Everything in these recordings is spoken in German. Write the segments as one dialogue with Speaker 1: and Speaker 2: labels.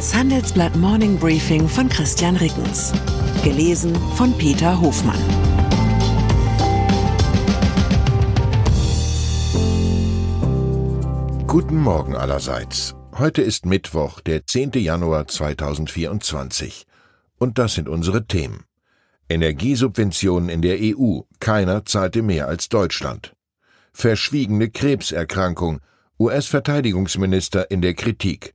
Speaker 1: Das Handelsblatt Morning Briefing von Christian Rickens. Gelesen von Peter Hofmann.
Speaker 2: Guten Morgen allerseits. Heute ist Mittwoch, der 10. Januar 2024. Und das sind unsere Themen. Energiesubventionen in der EU. Keiner zahlte mehr als Deutschland. Verschwiegene Krebserkrankung. US-Verteidigungsminister in der Kritik.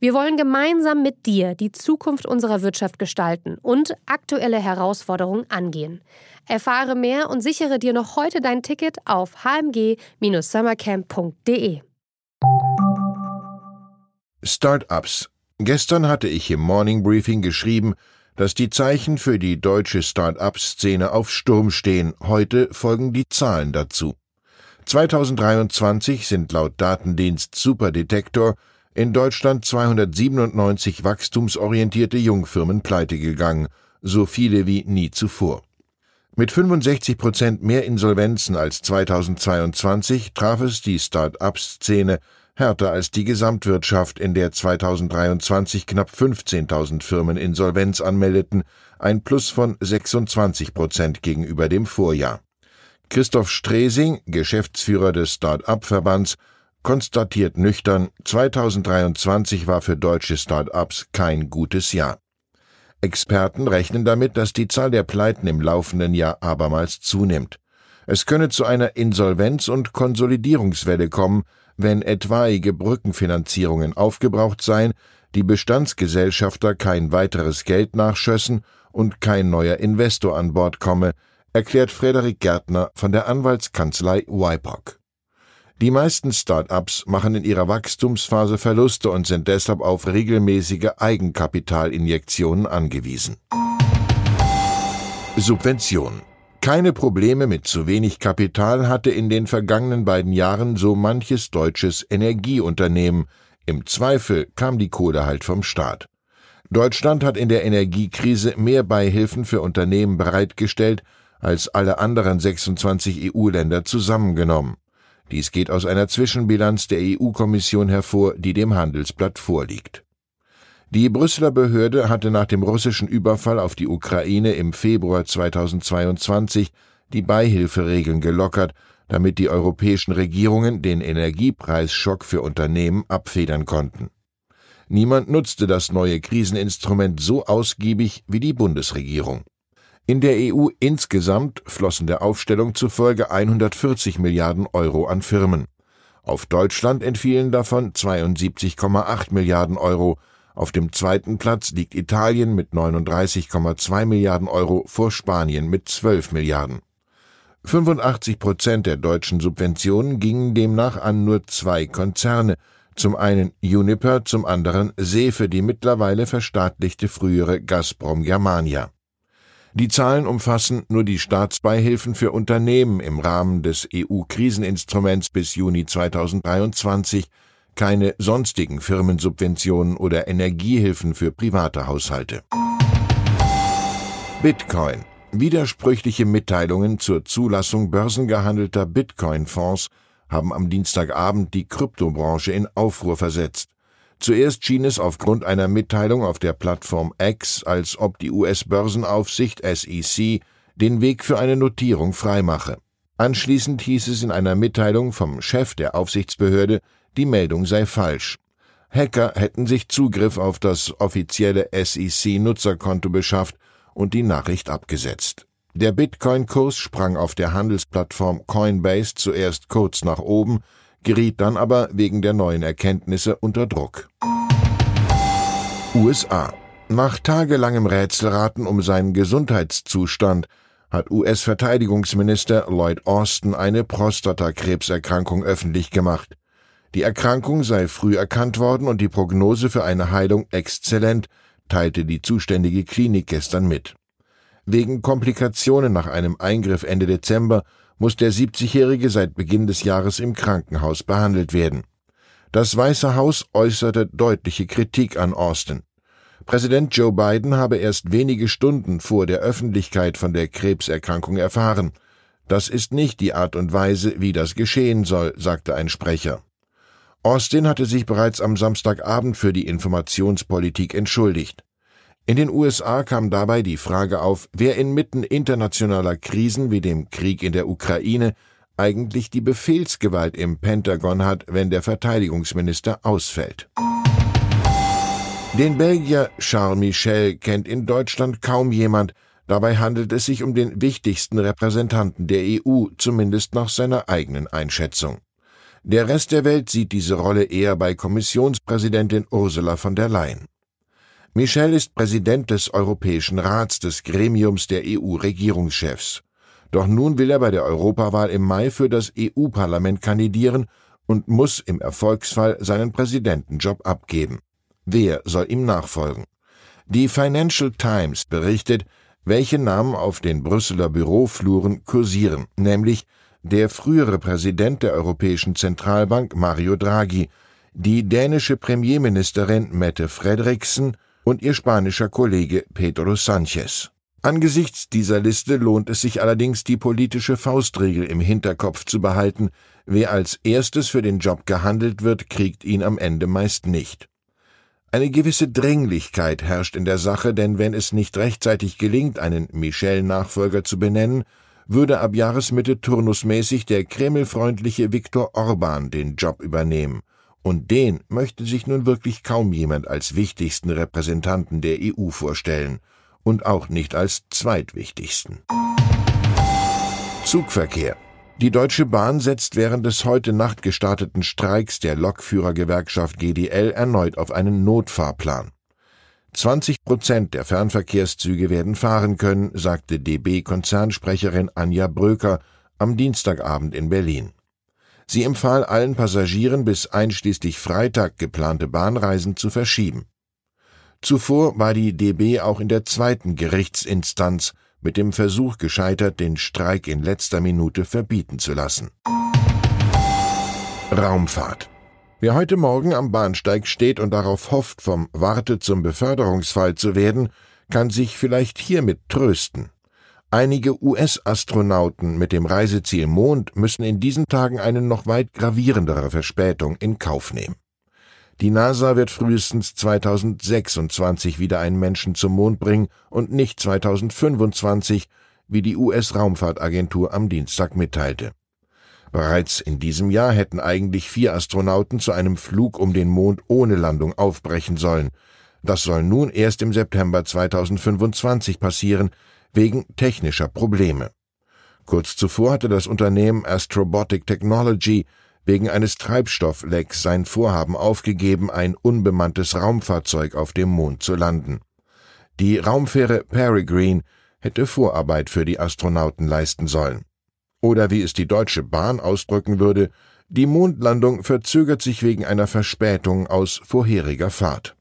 Speaker 3: Wir wollen gemeinsam mit dir die Zukunft unserer Wirtschaft gestalten und aktuelle Herausforderungen angehen. Erfahre mehr und sichere dir noch heute dein Ticket auf hmg-summercamp.de.
Speaker 2: Startups. Gestern hatte ich im Morning Briefing geschrieben, dass die Zeichen für die deutsche Start-up-Szene auf Sturm stehen. Heute folgen die Zahlen dazu. 2023 sind laut Datendienst Superdetektor in Deutschland 297 wachstumsorientierte Jungfirmen pleitegegangen, so viele wie nie zuvor. Mit 65 Prozent mehr Insolvenzen als 2022 traf es die Start-up-Szene härter als die Gesamtwirtschaft, in der 2023 knapp 15.000 Firmen Insolvenz anmeldeten, ein Plus von 26 Prozent gegenüber dem Vorjahr. Christoph Stresing, Geschäftsführer des Start-up-Verbands, konstatiert nüchtern, 2023 war für deutsche Start-ups kein gutes Jahr. Experten rechnen damit, dass die Zahl der Pleiten im laufenden Jahr abermals zunimmt. Es könne zu einer Insolvenz- und Konsolidierungswelle kommen, wenn etwaige Brückenfinanzierungen aufgebraucht seien, die Bestandsgesellschafter kein weiteres Geld nachschössen und kein neuer Investor an Bord komme, erklärt Frederik Gärtner von der Anwaltskanzlei WIPOC. Die meisten Start-ups machen in ihrer Wachstumsphase Verluste und sind deshalb auf regelmäßige Eigenkapitalinjektionen angewiesen. Subvention keine Probleme mit zu wenig Kapital hatte in den vergangenen beiden Jahren so manches deutsches Energieunternehmen. Im Zweifel kam die Kohle halt vom Staat. Deutschland hat in der Energiekrise mehr Beihilfen für Unternehmen bereitgestellt als alle anderen 26 EU-Länder zusammengenommen. Dies geht aus einer Zwischenbilanz der EU-Kommission hervor, die dem Handelsblatt vorliegt. Die Brüsseler Behörde hatte nach dem russischen Überfall auf die Ukraine im Februar 2022 die Beihilferegeln gelockert, damit die europäischen Regierungen den Energiepreisschock für Unternehmen abfedern konnten. Niemand nutzte das neue Kriseninstrument so ausgiebig wie die Bundesregierung. In der EU insgesamt flossen der Aufstellung zufolge 140 Milliarden Euro an Firmen. Auf Deutschland entfielen davon 72,8 Milliarden Euro, auf dem zweiten Platz liegt Italien mit 39,2 Milliarden Euro vor Spanien mit 12 Milliarden. 85 Prozent der deutschen Subventionen gingen demnach an nur zwei Konzerne, zum einen Uniper, zum anderen Sefe, die mittlerweile verstaatlichte frühere Gazprom Germania. Die Zahlen umfassen nur die Staatsbeihilfen für Unternehmen im Rahmen des EU-Kriseninstruments bis Juni 2023, keine sonstigen Firmensubventionen oder Energiehilfen für private Haushalte. Bitcoin. Widersprüchliche Mitteilungen zur Zulassung börsengehandelter Bitcoin-Fonds haben am Dienstagabend die Kryptobranche in Aufruhr versetzt. Zuerst schien es aufgrund einer Mitteilung auf der Plattform X, als ob die US-Börsenaufsicht SEC den Weg für eine Notierung freimache. Anschließend hieß es in einer Mitteilung vom Chef der Aufsichtsbehörde, die Meldung sei falsch. Hacker hätten sich Zugriff auf das offizielle SEC-Nutzerkonto beschafft und die Nachricht abgesetzt. Der Bitcoin-Kurs sprang auf der Handelsplattform Coinbase zuerst kurz nach oben, geriet dann aber wegen der neuen Erkenntnisse unter Druck. USA. Nach tagelangem Rätselraten um seinen Gesundheitszustand hat US-Verteidigungsminister Lloyd Austin eine Prostatakrebserkrankung öffentlich gemacht. Die Erkrankung sei früh erkannt worden und die Prognose für eine Heilung exzellent, teilte die zuständige Klinik gestern mit. Wegen Komplikationen nach einem Eingriff Ende Dezember muss der 70-Jährige seit Beginn des Jahres im Krankenhaus behandelt werden. Das Weiße Haus äußerte deutliche Kritik an Austin. Präsident Joe Biden habe erst wenige Stunden vor der Öffentlichkeit von der Krebserkrankung erfahren. Das ist nicht die Art und Weise, wie das geschehen soll, sagte ein Sprecher. Austin hatte sich bereits am Samstagabend für die Informationspolitik entschuldigt. In den USA kam dabei die Frage auf, wer inmitten internationaler Krisen wie dem Krieg in der Ukraine eigentlich die Befehlsgewalt im Pentagon hat, wenn der Verteidigungsminister ausfällt. Den Belgier Charles Michel kennt in Deutschland kaum jemand, dabei handelt es sich um den wichtigsten Repräsentanten der EU, zumindest nach seiner eigenen Einschätzung. Der Rest der Welt sieht diese Rolle eher bei Kommissionspräsidentin Ursula von der Leyen. Michel ist Präsident des Europäischen Rats, des Gremiums der EU-Regierungschefs. Doch nun will er bei der Europawahl im Mai für das EU-Parlament kandidieren und muss im Erfolgsfall seinen Präsidentenjob abgeben. Wer soll ihm nachfolgen? Die Financial Times berichtet, welche Namen auf den Brüsseler Bürofluren kursieren, nämlich der frühere Präsident der Europäischen Zentralbank Mario Draghi, die dänische Premierministerin Mette Frederiksen und ihr spanischer Kollege Pedro Sanchez. Angesichts dieser Liste lohnt es sich allerdings, die politische Faustregel im Hinterkopf zu behalten, wer als erstes für den Job gehandelt wird, kriegt ihn am Ende meist nicht. Eine gewisse Dringlichkeit herrscht in der Sache, denn wenn es nicht rechtzeitig gelingt, einen Michel-Nachfolger zu benennen, würde ab Jahresmitte turnusmäßig der kremlfreundliche Viktor Orban den Job übernehmen, und den möchte sich nun wirklich kaum jemand als wichtigsten Repräsentanten der EU vorstellen, und auch nicht als zweitwichtigsten. Zugverkehr. Die Deutsche Bahn setzt während des heute Nacht gestarteten Streiks der Lokführergewerkschaft GDL erneut auf einen Notfahrplan. 20 Prozent der Fernverkehrszüge werden fahren können, sagte DB-Konzernsprecherin Anja Bröker am Dienstagabend in Berlin. Sie empfahl allen Passagieren bis einschließlich Freitag geplante Bahnreisen zu verschieben. Zuvor war die DB auch in der zweiten Gerichtsinstanz mit dem Versuch gescheitert, den Streik in letzter Minute verbieten zu lassen. Raumfahrt Wer heute Morgen am Bahnsteig steht und darauf hofft, vom Warte zum Beförderungsfall zu werden, kann sich vielleicht hiermit trösten. Einige US-Astronauten mit dem Reiseziel Mond müssen in diesen Tagen eine noch weit gravierendere Verspätung in Kauf nehmen. Die NASA wird frühestens 2026 wieder einen Menschen zum Mond bringen und nicht 2025, wie die US-Raumfahrtagentur am Dienstag mitteilte. Bereits in diesem Jahr hätten eigentlich vier Astronauten zu einem Flug um den Mond ohne Landung aufbrechen sollen. Das soll nun erst im September 2025 passieren, wegen technischer Probleme. Kurz zuvor hatte das Unternehmen Astrobotic Technology wegen eines Treibstofflecks sein Vorhaben aufgegeben, ein unbemanntes Raumfahrzeug auf dem Mond zu landen. Die Raumfähre Peregrine hätte Vorarbeit für die Astronauten leisten sollen. Oder wie es die Deutsche Bahn ausdrücken würde, die Mondlandung verzögert sich wegen einer Verspätung aus vorheriger Fahrt.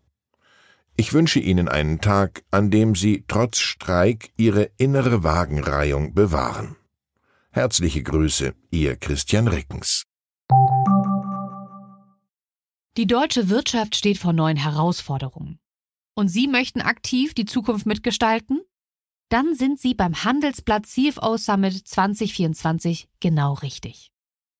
Speaker 2: Ich wünsche Ihnen einen Tag, an dem Sie trotz Streik Ihre innere Wagenreihung bewahren. Herzliche Grüße, Ihr Christian Rickens.
Speaker 4: Die deutsche Wirtschaft steht vor neuen Herausforderungen. Und Sie möchten aktiv die Zukunft mitgestalten? dann sind Sie beim Handelsblatt CFO Summit 2024 genau richtig.